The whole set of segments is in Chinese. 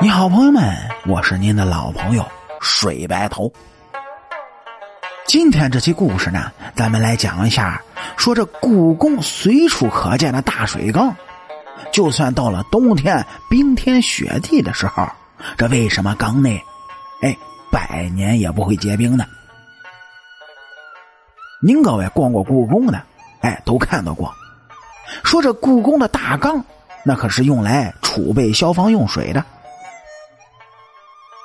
你好，朋友们，我是您的老朋友水白头。今天这期故事呢，咱们来讲一下，说这故宫随处可见的大水缸，就算到了冬天冰天雪地的时候，这为什么缸内，哎，百年也不会结冰呢？您各位逛过故宫的，哎，都看到过，说这故宫的大缸，那可是用来储备消防用水的。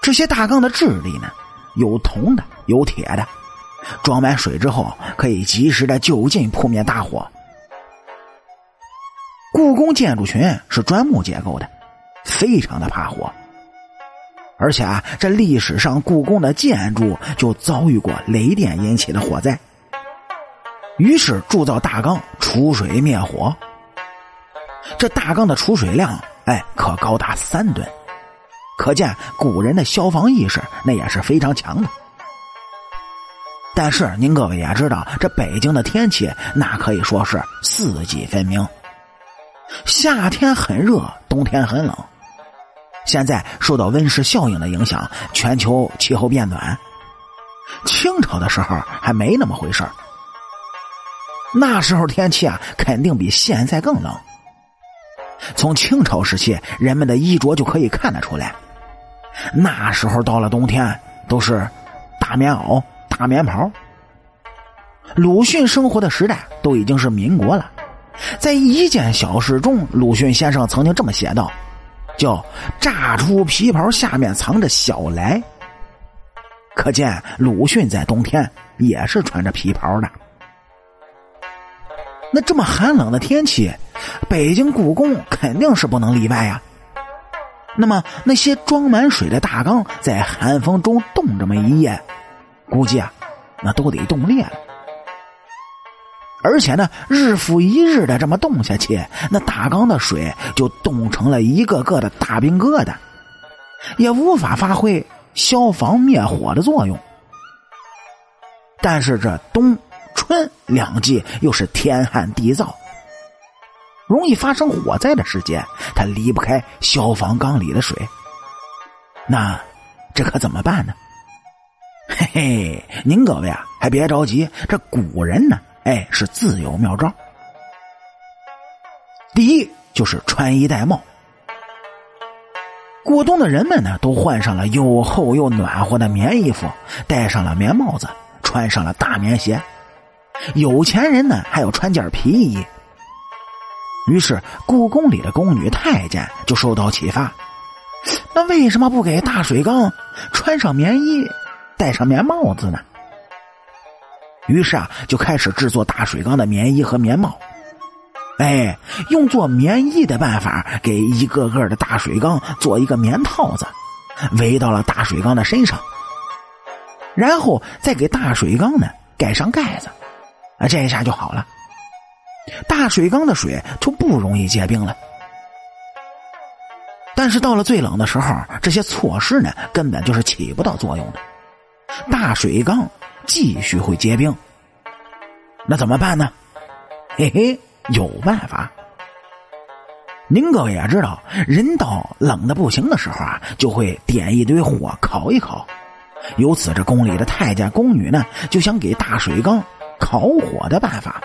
这些大缸的质地呢，有铜的，有铁的，装满水之后可以及时的就近扑灭大火。故宫建筑群是砖木结构的，非常的怕火，而且啊，这历史上故宫的建筑就遭遇过雷电引起的火灾，于是铸造大缸储水灭火。这大缸的储水量，哎，可高达三吨。可见古人的消防意识那也是非常强的。但是您各位也知道，这北京的天气那可以说是四季分明，夏天很热，冬天很冷。现在受到温室效应的影响，全球气候变暖。清朝的时候还没那么回事那时候天气啊，肯定比现在更冷。从清朝时期人们的衣着就可以看得出来。那时候到了冬天，都是大棉袄、大棉袍。鲁迅生活的时代都已经是民国了，在一件小事中，鲁迅先生曾经这么写道：“叫炸出皮袍下面藏着小来。”可见鲁迅在冬天也是穿着皮袍的。那这么寒冷的天气，北京故宫肯定是不能例外呀。那么那些装满水的大缸在寒风中冻这么一夜，估计啊，那都得冻裂了。而且呢，日复一日的这么冻下去，那大缸的水就冻成了一个个的大冰疙瘩，也无法发挥消防灭火的作用。但是这冬春两季又是天旱地燥。容易发生火灾的时间，它离不开消防缸里的水。那这可怎么办呢？嘿嘿，您各位啊，还别着急，这古人呢，哎，是自有妙招。第一就是穿衣戴帽。过冬的人们呢，都换上了又厚又暖和的棉衣服，戴上了棉帽子，穿上了大棉鞋。有钱人呢，还要穿件皮衣。于是，故宫里的宫女太监就受到启发，那为什么不给大水缸穿上棉衣，戴上棉帽子呢？于是啊，就开始制作大水缸的棉衣和棉帽。哎，用做棉衣的办法，给一个个的大水缸做一个棉套子，围到了大水缸的身上，然后再给大水缸呢盖上盖子，啊，这一下就好了。大水缸的水就不容易结冰了，但是到了最冷的时候，这些措施呢根本就是起不到作用的，大水缸继续会结冰。那怎么办呢？嘿嘿，有办法。您各位也知道，人到冷的不行的时候啊，就会点一堆火烤一烤。由此，这宫里的太监宫女呢，就想给大水缸烤火的办法。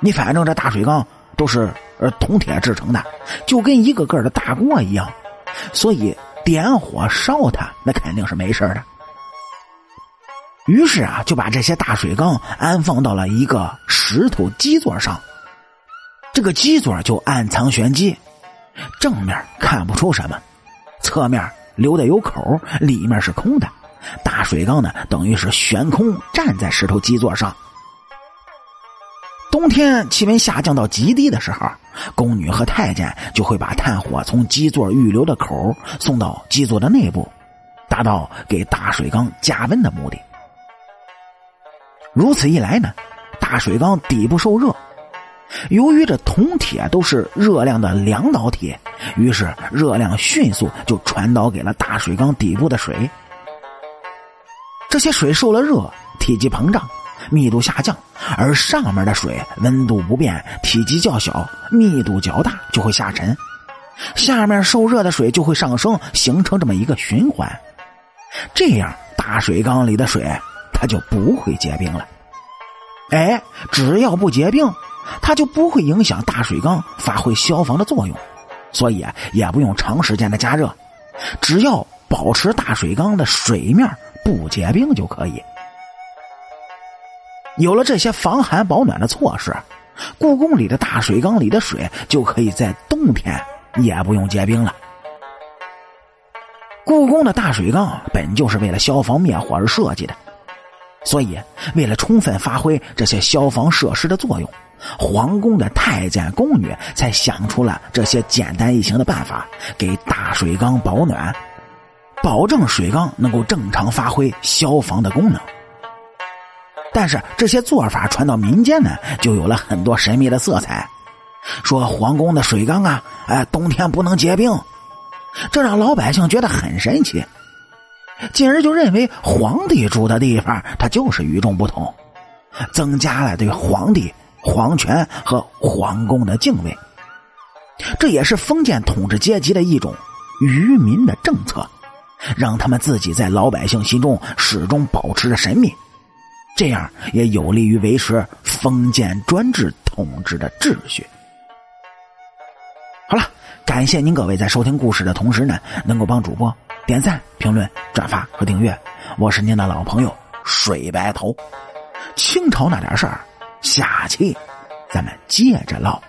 你反正这大水缸都是呃铜铁制成的，就跟一个个的大锅一样，所以点火烧它那肯定是没事的。于是啊，就把这些大水缸安放到了一个石头基座上，这个基座就暗藏玄机，正面看不出什么，侧面留的有口，里面是空的，大水缸呢等于是悬空站在石头基座上。冬天气温下降到极低的时候，宫女和太监就会把炭火从基座预留的口送到基座的内部，达到给大水缸加温的目的。如此一来呢，大水缸底部受热，由于这铜铁都是热量的两导体，于是热量迅速就传导给了大水缸底部的水。这些水受了热，体积膨胀。密度下降，而上面的水温度不变，体积较小，密度较大，就会下沉。下面受热的水就会上升，形成这么一个循环，这样大水缸里的水它就不会结冰了。哎，只要不结冰，它就不会影响大水缸发挥消防的作用，所以，也不用长时间的加热，只要保持大水缸的水面不结冰就可以。有了这些防寒保暖的措施，故宫里的大水缸里的水就可以在冬天也不用结冰了。故宫的大水缸本就是为了消防灭火而设计的。所以，为了充分发挥这些消防设施的作用，皇宫的太监宫女才想出了这些简单易行的办法，给大水缸保暖，保证水缸能够正常发挥消防的功能。但是，这些做法传到民间呢，就有了很多神秘的色彩，说皇宫的水缸啊，哎，冬天不能结冰，这让老百姓觉得很神奇。进而就认为皇帝住的地方，它就是与众不同，增加了对皇帝、皇权和皇宫的敬畏。这也是封建统治阶级的一种愚民的政策，让他们自己在老百姓心中始终保持着神秘，这样也有利于维持封建专制统治的秩序。好了，感谢您各位在收听故事的同时呢，能够帮主播。点赞、评论、转发和订阅，我是您的老朋友水白头。清朝那点事儿，下期咱们接着唠。